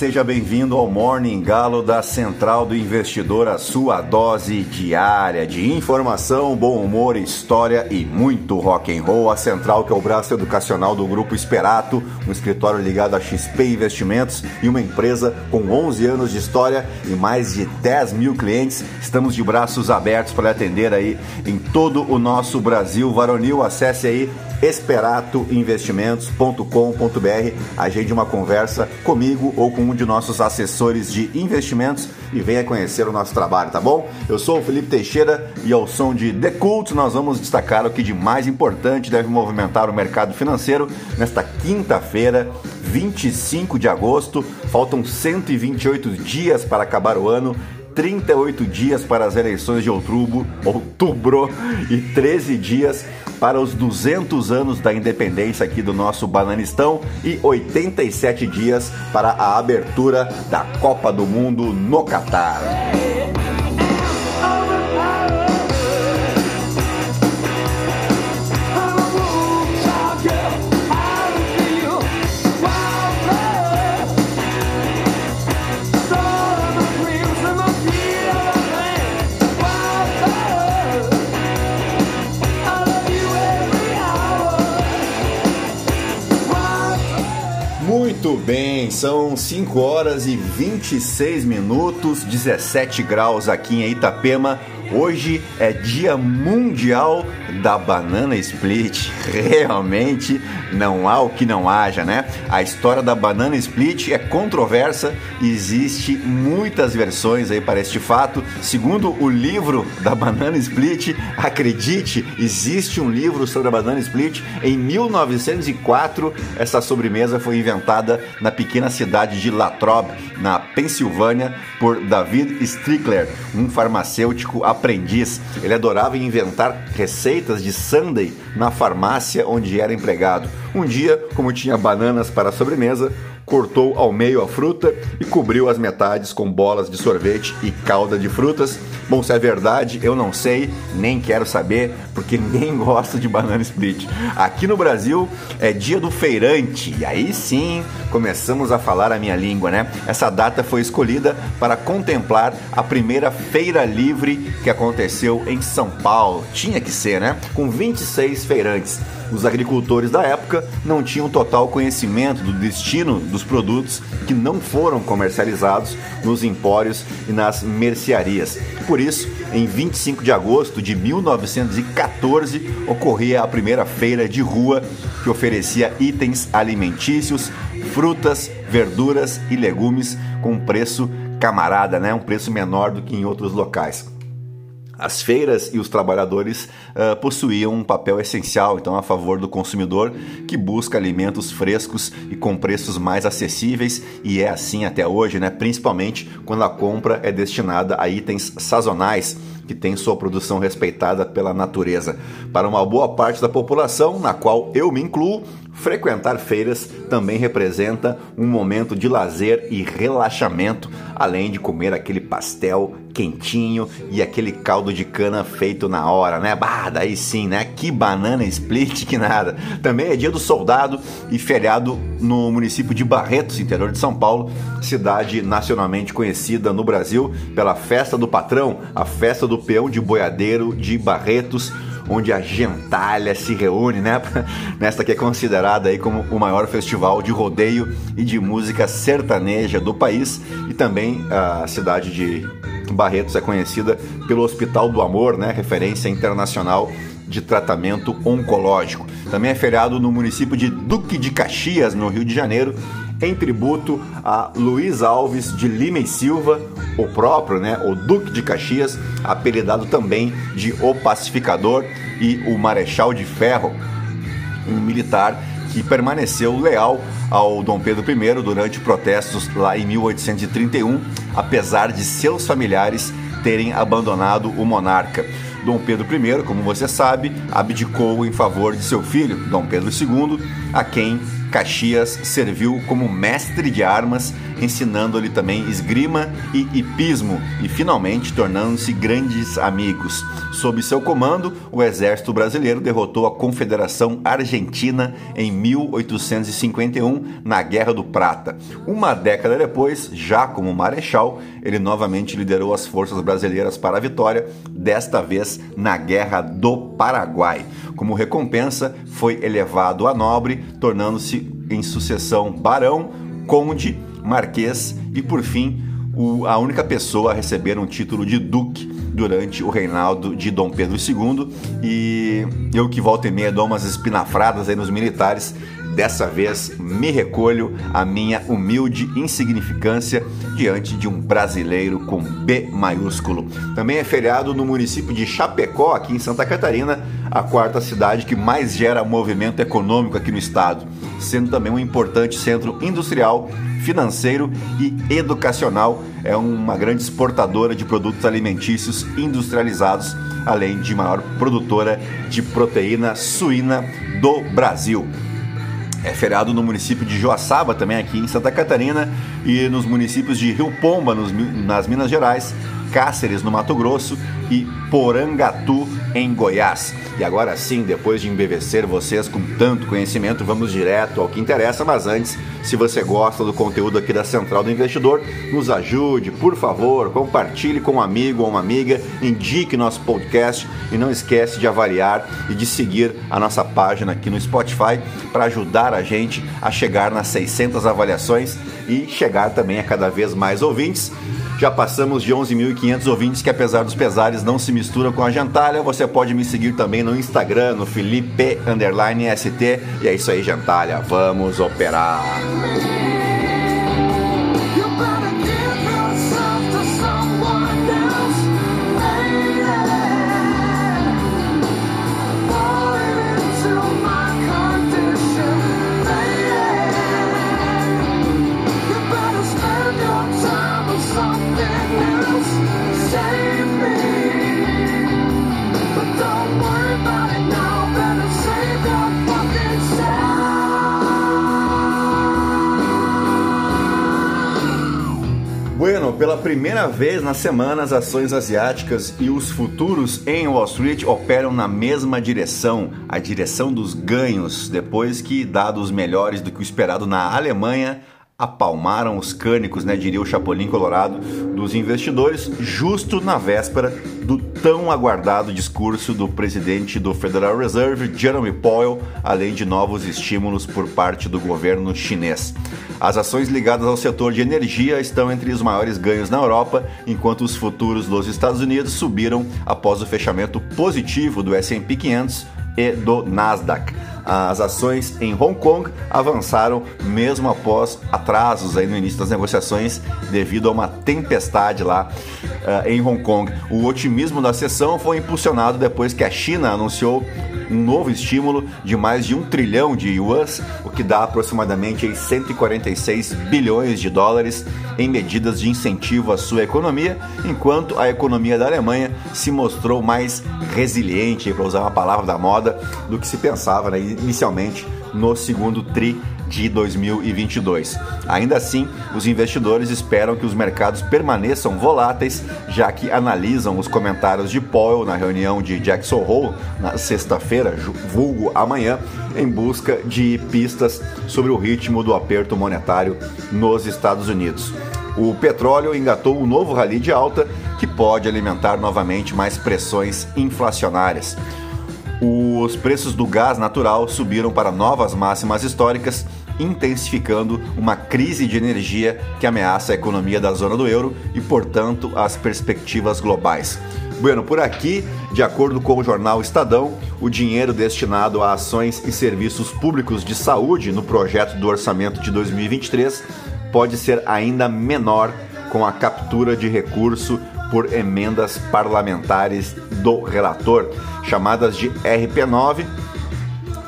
Seja bem-vindo ao Morning Galo da Central do Investidor, a sua dose diária de informação, bom humor, história e muito rock and roll. A Central que é o braço educacional do Grupo Esperato, um escritório ligado a XP Investimentos e uma empresa com 11 anos de história e mais de 10 mil clientes. Estamos de braços abertos para atender aí em todo o nosso Brasil varonil. Acesse aí esperatoinvestimentos.com.br. Agende uma conversa comigo ou com um de nossos assessores de investimentos e venha conhecer o nosso trabalho, tá bom? Eu sou o Felipe Teixeira e ao som de The Cult nós vamos destacar o que de mais importante deve movimentar o mercado financeiro nesta quinta-feira, 25 de agosto. Faltam 128 dias para acabar o ano 38 dias para as eleições de outubro, outubro e 13 dias para os 200 anos da independência aqui do nosso Bananistão e 87 dias para a abertura da Copa do Mundo no Catar. São 5 horas e 26 minutos, 17 graus aqui em Itapema. Hoje é Dia Mundial da Banana Split. Realmente não há o que não haja, né? A história da Banana Split é controversa, existe muitas versões aí para este fato. Segundo o livro da Banana Split, acredite, existe um livro sobre a Banana Split. Em 1904, essa sobremesa foi inventada na pequena cidade de Latrobe, na Pensilvânia, por David Strickler, um farmacêutico aprendiz. Ele adorava inventar receitas de sundae na farmácia onde era empregado. Um dia, como tinha bananas para a sobremesa, cortou ao meio a fruta e cobriu as metades com bolas de sorvete e calda de frutas. Bom, se é verdade, eu não sei, nem quero saber, porque ninguém gosta de banana split. Aqui no Brasil é dia do feirante, e aí sim começamos a falar a minha língua, né? Essa data foi escolhida para contemplar a primeira feira livre que aconteceu em São Paulo. Tinha que ser, né? Com 26 feirantes. Os agricultores da época não tinham total conhecimento do destino dos produtos que não foram comercializados nos empórios e nas mercearias. Por isso, em 25 de agosto de 1914, ocorria a primeira feira de rua que oferecia itens alimentícios, frutas, verduras e legumes com preço camarada, né? um preço menor do que em outros locais. As feiras e os trabalhadores uh, possuíam um papel essencial, então, a favor do consumidor que busca alimentos frescos e com preços mais acessíveis, e é assim até hoje, né? principalmente quando a compra é destinada a itens sazonais que têm sua produção respeitada pela natureza. Para uma boa parte da população, na qual eu me incluo, frequentar feiras também representa um momento de lazer e relaxamento, além de comer aquele pastel quentinho e aquele caldo de cana feito na hora, né? Bah, daí sim, né? Que banana split que nada. Também é dia do soldado e feriado no município de Barretos, interior de São Paulo, cidade nacionalmente conhecida no Brasil pela festa do patrão, a festa do peão de boiadeiro de Barretos onde a gentalha se reúne, né? Nesta que é considerada aí como o maior festival de rodeio e de música sertaneja do país e também a cidade de Barretos é conhecida pelo Hospital do Amor, né? Referência internacional de tratamento oncológico. Também é feriado no município de Duque de Caxias, no Rio de Janeiro, em tributo a Luiz Alves de Lima e Silva, o próprio, né, o Duque de Caxias, apelidado também de O Pacificador e o Marechal de Ferro, um militar que permaneceu leal ao Dom Pedro I durante protestos lá em 1831, apesar de seus familiares terem abandonado o monarca. Dom Pedro I, como você sabe, abdicou em favor de seu filho, Dom Pedro II, a quem Caxias serviu como mestre de armas ensinando-lhe também esgrima e hipismo e finalmente tornando-se grandes amigos. Sob seu comando, o exército brasileiro derrotou a Confederação Argentina em 1851 na Guerra do Prata. Uma década depois, já como marechal, ele novamente liderou as forças brasileiras para a vitória, desta vez na Guerra do Paraguai. Como recompensa, foi elevado a nobre, tornando-se em sucessão barão, conde, marquês e, por fim, o, a única pessoa a receber um título de duque durante o reinado de Dom Pedro II. E eu que volto e meia dou umas espinafradas aí nos militares, dessa vez me recolho a minha humilde insignificância diante de um brasileiro com B maiúsculo. Também é feriado no município de Chapecó, aqui em Santa Catarina, a quarta cidade que mais gera movimento econômico aqui no estado, sendo também um importante centro industrial financeiro e educacional. É uma grande exportadora de produtos alimentícios industrializados, além de maior produtora de proteína suína do Brasil. É feriado no município de Joaçaba, também aqui em Santa Catarina, e nos municípios de Rio Pomba, nos, nas Minas Gerais, Cáceres, no Mato Grosso, e Porangatu, em Goiás. E agora sim, depois de embevecer vocês com tanto conhecimento, vamos direto ao que interessa. Mas antes, se você gosta do conteúdo aqui da Central do Investidor, nos ajude, por favor, compartilhe com um amigo ou uma amiga, indique nosso podcast e não esquece de avaliar e de seguir a nossa página aqui no Spotify para ajudar a gente a chegar nas 600 avaliações e chegar também a cada vez mais ouvintes. Já passamos de 11.500 ouvintes que, apesar dos pesares, não se misturam com a gentalha. Você pode me seguir também no Instagram, no Felipe ST. E é isso aí, gentalha. Vamos operar! Bueno, pela primeira vez na semana, as ações asiáticas e os futuros em Wall Street operam na mesma direção, a direção dos ganhos, depois que dados melhores do que o esperado na Alemanha apalmaram os cânicos, né, diria o Chapolin Colorado, dos investidores, justo na véspera do tão aguardado discurso do presidente do Federal Reserve, Jeremy Powell, além de novos estímulos por parte do governo chinês. As ações ligadas ao setor de energia estão entre os maiores ganhos na Europa, enquanto os futuros dos Estados Unidos subiram após o fechamento positivo do S&P 500 e do Nasdaq. As ações em Hong Kong avançaram mesmo após atrasos aí no início das negociações devido a uma tempestade lá uh, em Hong Kong. O otimismo da sessão foi impulsionado depois que a China anunciou um novo estímulo de mais de um trilhão de yuans, o que dá aproximadamente 146 bilhões de dólares em medidas de incentivo à sua economia, enquanto a economia da Alemanha se mostrou mais resiliente, para usar uma palavra da moda, do que se pensava né, inicialmente no segundo tri de 2022. Ainda assim, os investidores esperam que os mercados permaneçam voláteis, já que analisam os comentários de Powell na reunião de Jackson Hole na sexta-feira, vulgo amanhã, em busca de pistas sobre o ritmo do aperto monetário nos Estados Unidos. O petróleo engatou um novo rally de alta que pode alimentar novamente mais pressões inflacionárias. Os preços do gás natural subiram para novas máximas históricas intensificando uma crise de energia que ameaça a economia da zona do euro e, portanto, as perspectivas globais. Bueno, por aqui, de acordo com o jornal Estadão, o dinheiro destinado a ações e serviços públicos de saúde no projeto do orçamento de 2023 pode ser ainda menor com a captura de recurso por emendas parlamentares do relator, chamadas de RP9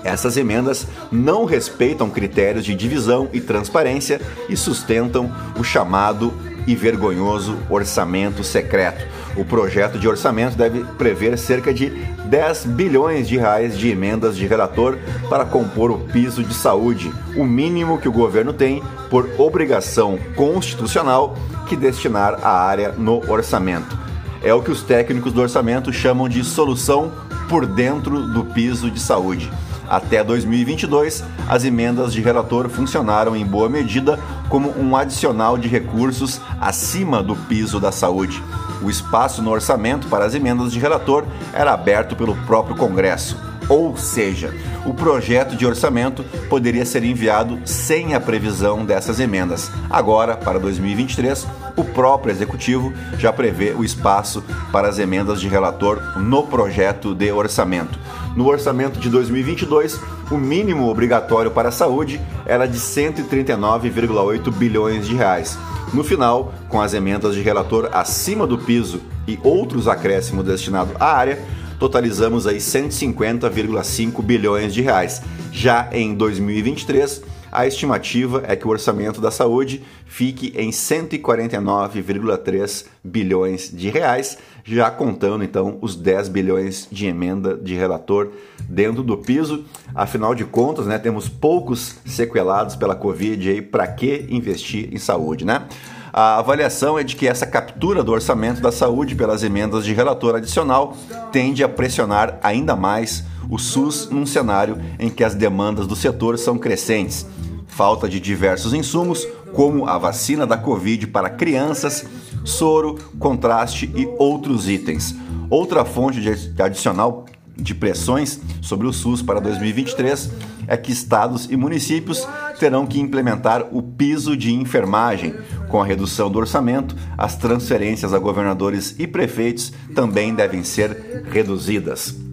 essas emendas não respeitam critérios de divisão e transparência e sustentam o chamado e vergonhoso orçamento secreto. O projeto de orçamento deve prever cerca de 10 bilhões de reais de emendas de relator para compor o piso de saúde, o mínimo que o governo tem por obrigação constitucional que destinar a área no orçamento. É o que os técnicos do orçamento chamam de solução por dentro do piso de saúde. Até 2022, as emendas de relator funcionaram em boa medida como um adicional de recursos acima do piso da saúde. O espaço no orçamento para as emendas de relator era aberto pelo próprio Congresso. Ou seja, o projeto de orçamento poderia ser enviado sem a previsão dessas emendas. Agora, para 2023, o próprio executivo já prevê o espaço para as emendas de relator no projeto de orçamento. No orçamento de 2022, o mínimo obrigatório para a saúde era de 139,8 bilhões de reais. No final, com as emendas de relator acima do piso e outros acréscimos destinados à área, totalizamos aí 150,5 bilhões de reais. Já em 2023, a estimativa é que o orçamento da saúde fique em 149,3 bilhões de reais, já contando então os 10 bilhões de emenda de relator dentro do piso. Afinal de contas, né, temos poucos sequelados pela Covid aí, para que investir em saúde, né? A avaliação é de que essa captura do orçamento da saúde pelas emendas de relator adicional tende a pressionar ainda mais o SUS num cenário em que as demandas do setor são crescentes falta de diversos insumos, como a vacina da Covid para crianças, soro, contraste e outros itens. Outra fonte de adicional de pressões sobre o SUS para 2023 é que estados e municípios terão que implementar o piso de enfermagem. Com a redução do orçamento, as transferências a governadores e prefeitos também devem ser reduzidas.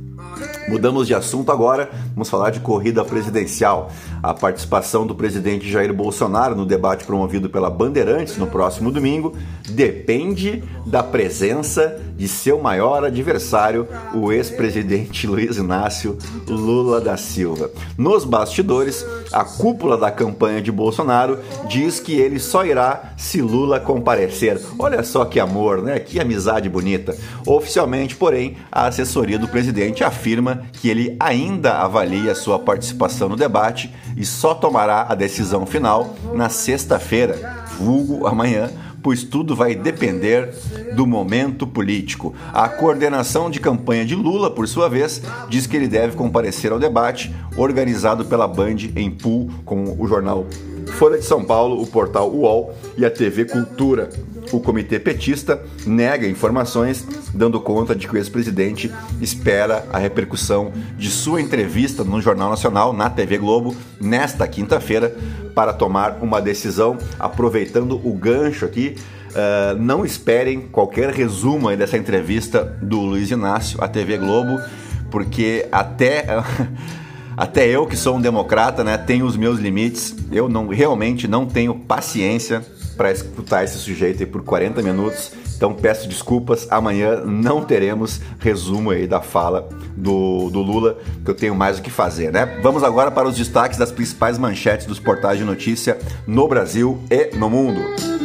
Mudamos de assunto agora, vamos falar de corrida presidencial. A participação do presidente Jair Bolsonaro no debate promovido pela Bandeirantes no próximo domingo depende da presença de seu maior adversário, o ex-presidente Luiz Inácio Lula da Silva. Nos bastidores, a cúpula da campanha de Bolsonaro diz que ele só irá se Lula comparecer. Olha só que amor, né? Que amizade bonita. Oficialmente, porém, a assessoria do presidente afirma que ele ainda avalia sua participação no debate e só tomará a decisão final na sexta-feira, vulgo amanhã, pois tudo vai depender do momento político. A coordenação de campanha de Lula, por sua vez, diz que ele deve comparecer ao debate organizado pela Band em pool com o jornal Folha de São Paulo, o portal UOL e a TV Cultura. O comitê petista nega informações, dando conta de que o ex-presidente espera a repercussão de sua entrevista no Jornal Nacional, na TV Globo, nesta quinta-feira, para tomar uma decisão, aproveitando o gancho aqui. Uh, não esperem qualquer resumo dessa entrevista do Luiz Inácio à TV Globo, porque até. até eu que sou um democrata, né, tenho os meus limites. Eu não realmente não tenho paciência para escutar esse sujeito aí por 40 minutos. Então peço desculpas, amanhã não teremos resumo aí da fala do, do Lula, que eu tenho mais o que fazer, né? Vamos agora para os destaques das principais manchetes dos portais de notícia no Brasil e no mundo.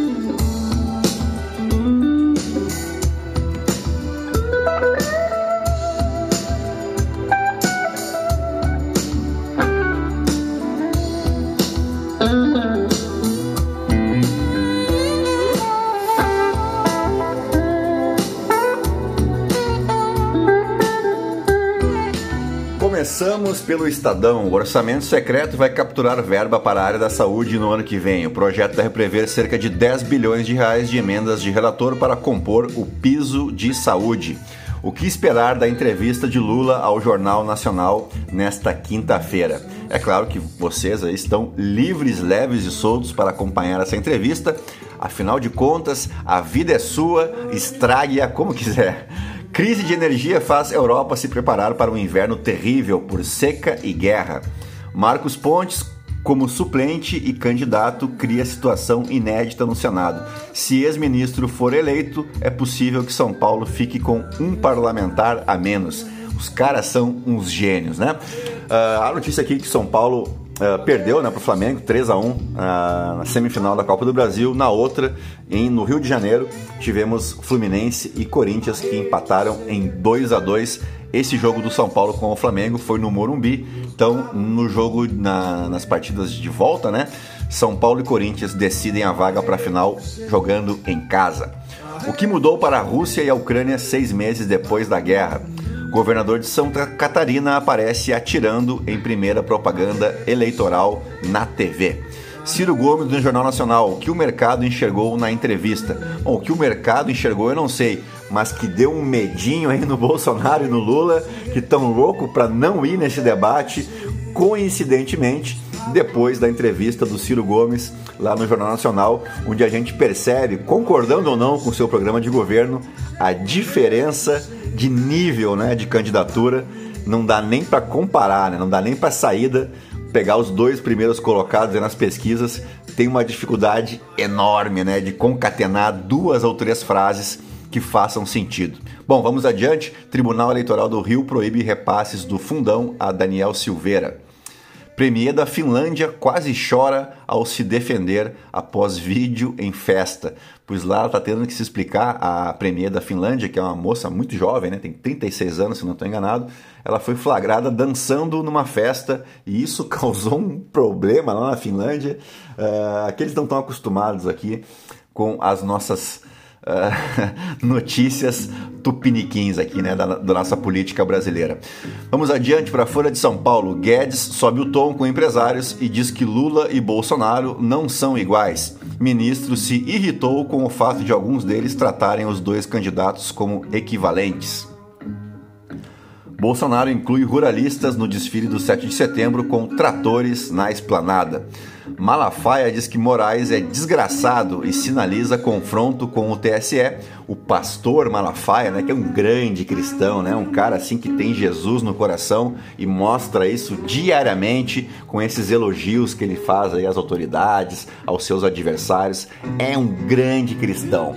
Pelo Estadão. O orçamento secreto vai capturar verba para a área da saúde no ano que vem. O projeto deve prever cerca de 10 bilhões de reais de emendas de relator para compor o piso de saúde. O que esperar da entrevista de Lula ao Jornal Nacional nesta quinta-feira? É claro que vocês aí estão livres, leves e soltos para acompanhar essa entrevista. Afinal de contas, a vida é sua, estrague-a como quiser. Crise de energia faz Europa se preparar para um inverno terrível por seca e guerra. Marcos Pontes, como suplente e candidato, cria situação inédita no Senado. Se ex-ministro for eleito, é possível que São Paulo fique com um parlamentar a menos. Os caras são uns gênios, né? Uh, a notícia aqui é que São Paulo uh, perdeu né, para o Flamengo 3 a 1 uh, na semifinal da Copa do Brasil. Na outra, em, no Rio de Janeiro, tivemos Fluminense e Corinthians que empataram em 2 a 2 esse jogo do São Paulo com o Flamengo foi no Morumbi. Então, no jogo, na, nas partidas de volta, né? São Paulo e Corinthians decidem a vaga para a final jogando em casa. O que mudou para a Rússia e a Ucrânia seis meses depois da guerra? Governador de Santa Catarina aparece atirando em primeira propaganda eleitoral na TV. Ciro Gomes no Jornal Nacional, o que o mercado enxergou na entrevista? Bom, o que o mercado enxergou eu não sei, mas que deu um medinho aí no Bolsonaro e no Lula, que estão louco para não ir nesse debate, coincidentemente, depois da entrevista do Ciro Gomes lá no Jornal Nacional, onde a gente percebe, concordando ou não com o seu programa de governo, a diferença de nível né, de candidatura. Não dá nem para comparar, né? não dá nem para saída pegar os dois primeiros colocados nas pesquisas. Tem uma dificuldade enorme né, de concatenar duas ou três frases que façam sentido. Bom, vamos adiante. Tribunal Eleitoral do Rio proíbe repasses do fundão a Daniel Silveira. Premier da Finlândia quase chora ao se defender após vídeo em festa. Pois lá ela está tendo que se explicar, a Premier da Finlândia, que é uma moça muito jovem, né, tem 36 anos, se não estou enganado, ela foi flagrada dançando numa festa e isso causou um problema lá na Finlândia. Uh, aqueles não estão acostumados aqui com as nossas notícias tupiniquins aqui, né, da, da, nossa política brasileira. Vamos adiante para a Folha de São Paulo. Guedes sobe o tom com empresários e diz que Lula e Bolsonaro não são iguais. Ministro se irritou com o fato de alguns deles tratarem os dois candidatos como equivalentes. Bolsonaro inclui ruralistas no desfile do 7 de setembro com tratores na esplanada. Malafaia diz que Moraes é desgraçado e sinaliza confronto com o TSE. O pastor Malafaia, né, que é um grande cristão, né, um cara assim que tem Jesus no coração e mostra isso diariamente com esses elogios que ele faz aí às autoridades, aos seus adversários, é um grande cristão.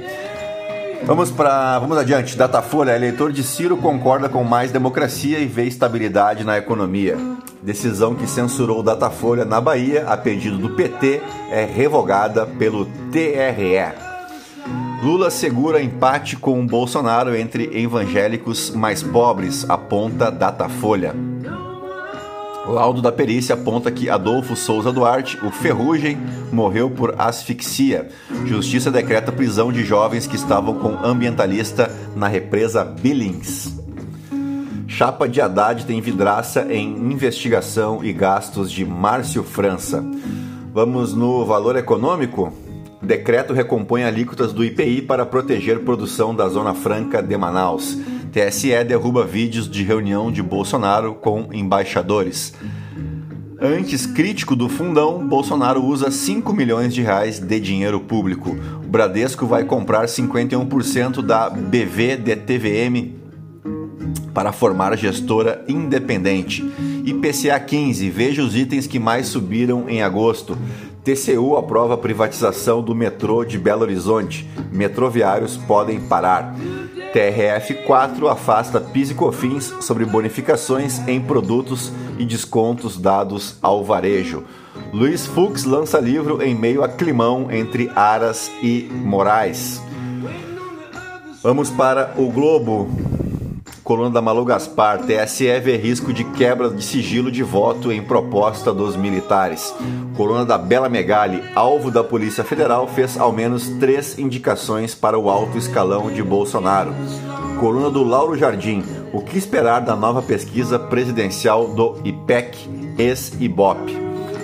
Vamos para, vamos adiante. Datafolha, eleitor de Ciro concorda com mais democracia e vê estabilidade na economia. Decisão que censurou Datafolha na Bahia, a pedido do PT, é revogada pelo TRE. Lula segura empate com Bolsonaro entre evangélicos mais pobres, aponta Datafolha. Laudo da perícia aponta que Adolfo Souza Duarte, o Ferrugem, morreu por asfixia. Justiça decreta prisão de jovens que estavam com ambientalista na represa Billings. Chapa de Haddad tem vidraça em investigação e gastos de Márcio França. Vamos no valor econômico? Decreto recompõe alíquotas do IPI para proteger produção da Zona Franca de Manaus. TSE derruba vídeos de reunião de Bolsonaro com embaixadores. Antes crítico do fundão, Bolsonaro usa 5 milhões de reais de dinheiro público. O Bradesco vai comprar 51% da BVDTVM para formar gestora independente. IPCA 15, veja os itens que mais subiram em agosto. TCU aprova privatização do metrô de Belo Horizonte. Metroviários podem parar. TRF4 afasta PIS e COFINS sobre bonificações em produtos e descontos dados ao varejo. Luiz Fux lança livro em meio a climão entre Aras e Moraes. Vamos para o Globo. Coluna da Malu Gaspar, TSE vê risco de quebra de sigilo de voto em proposta dos militares. Coluna da Bela Megali, alvo da Polícia Federal, fez ao menos três indicações para o alto escalão de Bolsonaro. Coluna do Lauro Jardim, o que esperar da nova pesquisa presidencial do IPEC, ex-IBOP.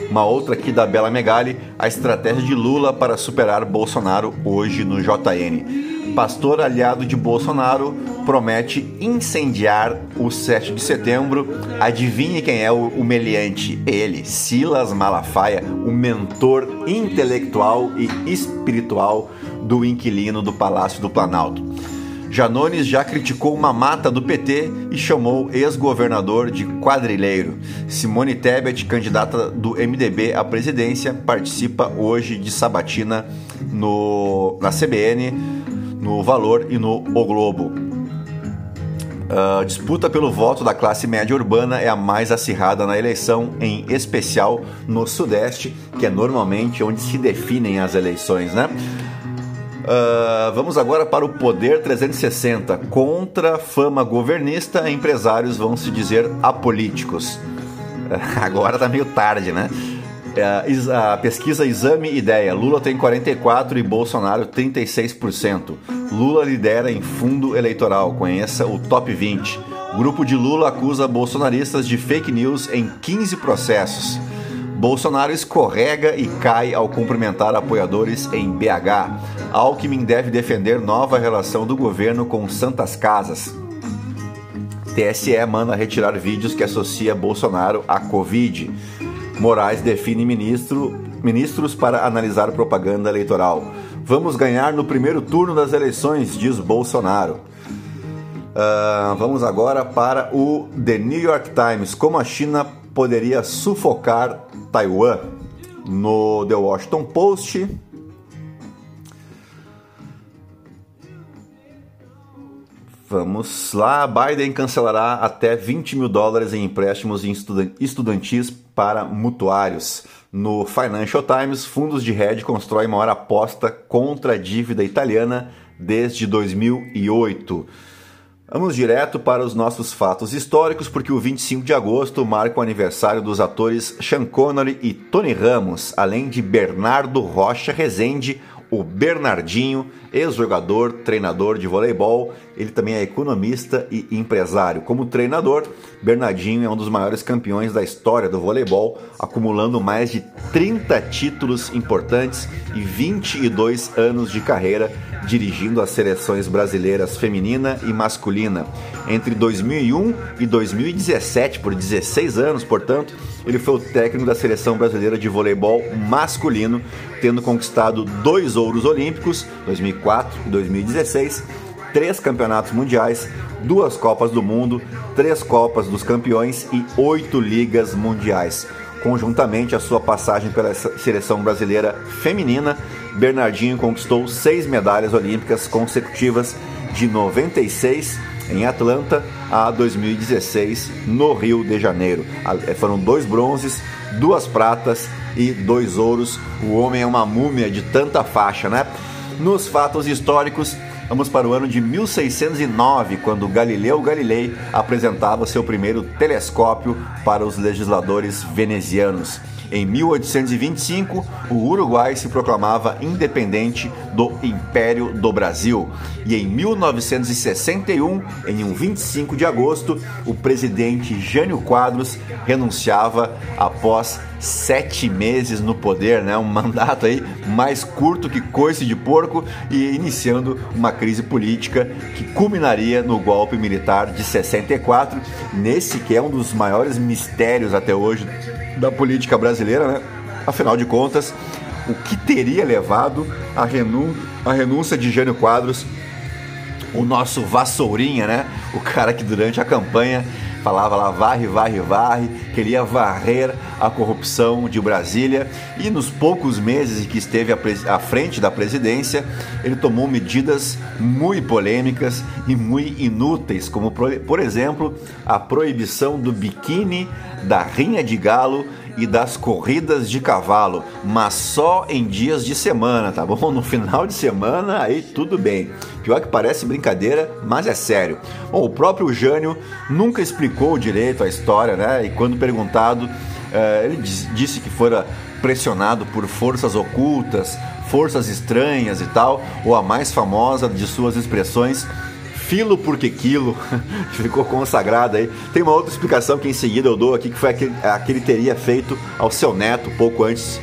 Uma outra aqui da Bela Megali, a estratégia de Lula para superar Bolsonaro hoje no JN pastor aliado de Bolsonaro, promete incendiar o 7 de setembro. Adivinhe quem é o, meliante? Ele, Silas Malafaia, o mentor intelectual e espiritual do inquilino do Palácio do Planalto. Janones já criticou uma mata do PT e chamou ex-governador de quadrilheiro. Simone Tebet, candidata do MDB à presidência, participa hoje de sabatina no, na CBN no Valor e no O Globo. A disputa pelo voto da classe média urbana é a mais acirrada na eleição, em especial no Sudeste, que é normalmente onde se definem as eleições, né? Uh, vamos agora para o Poder 360. Contra fama governista, empresários vão se dizer apolíticos. agora tá meio tarde, né? Uh, a pesquisa Exame Ideia: Lula tem 44% e Bolsonaro 36%. Lula lidera em fundo eleitoral. Conheça o top 20. Grupo de Lula acusa bolsonaristas de fake news em 15 processos. Bolsonaro escorrega e cai ao cumprimentar apoiadores em BH. Alckmin deve defender nova relação do governo com Santas Casas. TSE manda retirar vídeos que associa Bolsonaro à Covid. Moraes define ministro, ministros para analisar propaganda eleitoral. Vamos ganhar no primeiro turno das eleições, diz Bolsonaro. Uh, vamos agora para o The New York Times. Como a China poderia sufocar Taiwan? No The Washington Post, Vamos lá, Biden cancelará até 20 mil dólares em empréstimos estudantis para mutuários. No Financial Times, fundos de hedge constroem maior aposta contra a dívida italiana desde 2008. Vamos direto para os nossos fatos históricos, porque o 25 de agosto marca o aniversário dos atores Sean Connery e Tony Ramos, além de Bernardo Rocha Rezende, o Bernardinho, ex-jogador, treinador de voleibol, ele também é economista e empresário. Como treinador, Bernardinho é um dos maiores campeões da história do voleibol, acumulando mais de 30 títulos importantes e 22 anos de carreira dirigindo as seleções brasileiras feminina e masculina. Entre 2001 e 2017, por 16 anos, portanto, ele foi o técnico da seleção brasileira de voleibol masculino, tendo conquistado dois ouros olímpicos, 2004 e 2016, três campeonatos mundiais, duas Copas do Mundo, três Copas dos Campeões e oito Ligas Mundiais. Conjuntamente, a sua passagem pela seleção brasileira feminina, Bernardinho conquistou seis medalhas olímpicas consecutivas de 96 em Atlanta a 2016 no Rio de Janeiro. Eh, foram dois bronzes, duas pratas e dois ouros. O homem é uma múmia de tanta faixa, né? Nos fatos históricos, Vamos para o ano de 1609, quando Galileu Galilei apresentava seu primeiro telescópio para os legisladores venezianos. Em 1825, o Uruguai se proclamava independente do Império do Brasil. E em 1961, em um 25 de agosto, o presidente Jânio Quadros renunciava após sete meses no poder, né? Um mandato aí mais curto que coice de porco e iniciando uma crise política que culminaria no golpe militar de 64, nesse que é um dos maiores mistérios até hoje da política brasileira, né? Afinal de contas, o que teria levado à renú renúncia de Jânio Quadros, o nosso vassourinha, né? O cara que durante a campanha falava lá varre, varre, varre, queria varrer a corrupção de Brasília e nos poucos meses que esteve à frente da presidência, ele tomou medidas muito polêmicas e muito inúteis, como por exemplo a proibição do biquíni, da rinha de galo e das corridas de cavalo, mas só em dias de semana, tá bom? No final de semana, aí tudo bem. Pior que parece brincadeira, mas é sério. Bom, o próprio Jânio nunca explicou direito a história, né? E quando perguntado, eh, ele disse que fora pressionado por forças ocultas, forças estranhas e tal, ou a mais famosa de suas expressões, filo porque quilo, ficou consagrado aí. Tem uma outra explicação que em seguida eu dou aqui, que foi a que, a que ele teria feito ao seu neto pouco antes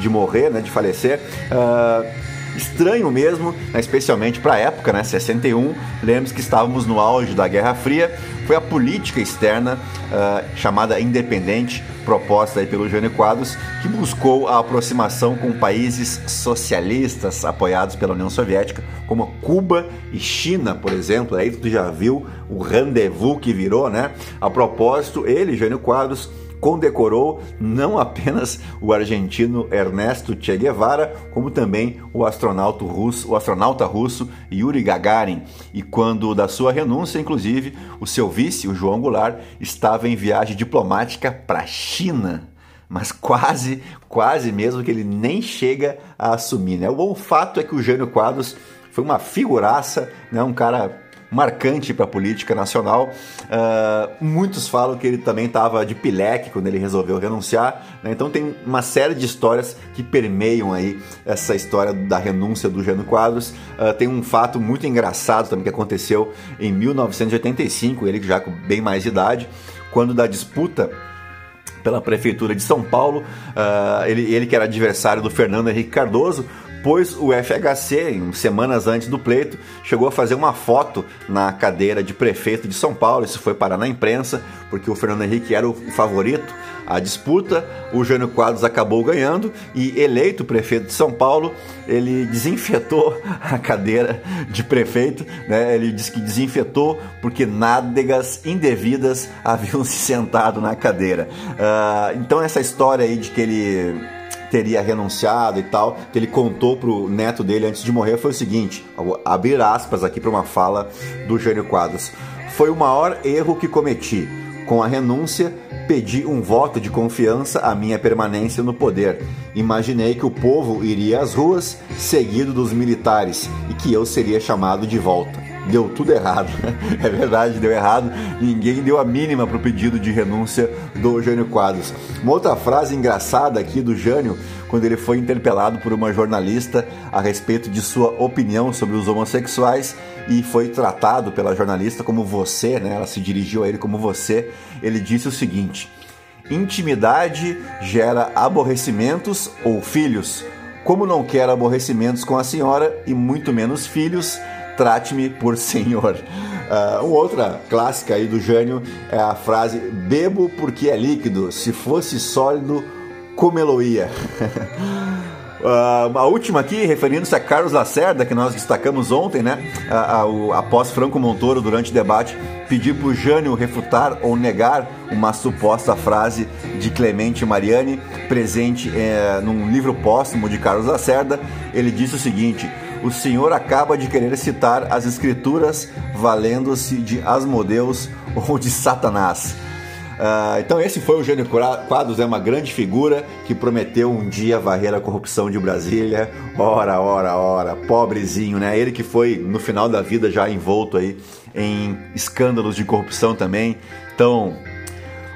de morrer, né, de falecer. Uh, estranho mesmo, né, especialmente para a época, né, 61. Lembre-se que estávamos no auge da Guerra Fria. Foi a política externa uh, chamada independente, proposta aí pelo Jânio Quadros, que buscou a aproximação com países socialistas apoiados pela União Soviética, como Cuba e China, por exemplo. Aí tu já viu o rendezvous que virou, né? A propósito, ele, Jânio Quadros, condecorou não apenas o argentino Ernesto Che Guevara, como também o astronauta russo, o astronauta russo Yuri Gagarin. E quando da sua renúncia, inclusive, o seu vice, o João Goulart, estava em viagem diplomática para a China mas quase, quase mesmo que ele nem chega a assumir. Né? O bom fato é que o Jânio Quadros foi uma figuraça, né? um cara marcante para a política nacional. Uh, muitos falam que ele também estava de pileque quando ele resolveu renunciar. Né? Então tem uma série de histórias que permeiam aí essa história da renúncia do Jânio Quadros. Uh, tem um fato muito engraçado também que aconteceu em 1985, ele já com bem mais idade, quando da disputa pela prefeitura de São Paulo. Uh, ele, ele que era adversário do Fernando Henrique Cardoso, pois o FHC, em semanas antes do pleito, chegou a fazer uma foto na cadeira de prefeito de São Paulo. Isso foi parar na imprensa, porque o Fernando Henrique era o favorito à disputa. O Jânio Quadros acabou ganhando e, eleito prefeito de São Paulo, ele desinfetou a cadeira de prefeito. Né? Ele disse que desinfetou porque nádegas indevidas haviam se sentado na cadeira. Uh, então, essa história aí de que ele teria renunciado e tal, que ele contou pro neto dele antes de morrer foi o seguinte: abrir aspas aqui para uma fala do Jânio Quadros. Foi o maior erro que cometi. Com a renúncia, pedi um voto de confiança à minha permanência no poder. Imaginei que o povo iria às ruas, seguido dos militares, e que eu seria chamado de volta deu tudo errado. É verdade, deu errado. Ninguém deu a mínima para o pedido de renúncia do Jânio Quadros. Uma outra frase engraçada aqui do Jânio, quando ele foi interpelado por uma jornalista a respeito de sua opinião sobre os homossexuais e foi tratado pela jornalista como você, né? Ela se dirigiu a ele como você. Ele disse o seguinte: Intimidade gera aborrecimentos ou filhos. Como não quer aborrecimentos com a senhora e muito menos filhos, trate-me por senhor. Uh, uma outra clássica aí do Jânio é a frase: bebo porque é líquido, se fosse sólido, como ia. Uh, a última aqui, referindo-se a Carlos Lacerda, que nós destacamos ontem, né? Uh, após Franco Montoro, durante o debate, pedir para o Jânio refutar ou negar uma suposta frase de Clemente Mariani, presente eh, num livro póstumo de Carlos Lacerda. Ele disse o seguinte: o senhor acaba de querer citar as escrituras valendo-se de Asmodeus ou de Satanás. Uh, então esse foi o Gênio Quadros, é uma grande figura que prometeu um dia varrer a corrupção de Brasília. Ora, ora, ora, pobrezinho, né? Ele que foi no final da vida já envolto aí em escândalos de corrupção também. Então,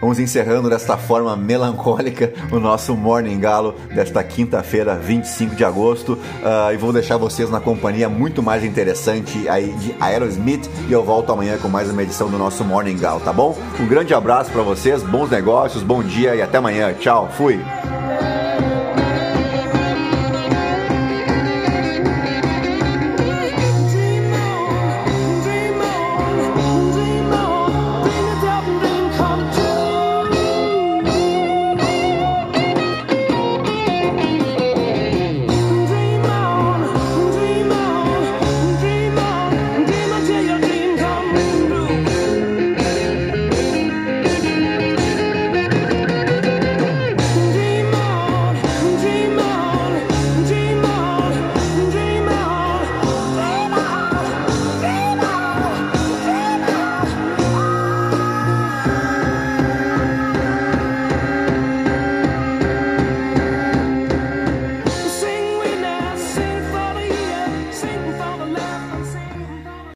Vamos encerrando desta forma melancólica o nosso Morning Galo desta quinta-feira, 25 de agosto. Uh, e vou deixar vocês na companhia muito mais interessante aí de Aerosmith. E eu volto amanhã com mais uma edição do nosso Morning Galo, tá bom? Um grande abraço para vocês, bons negócios, bom dia e até amanhã. Tchau, fui!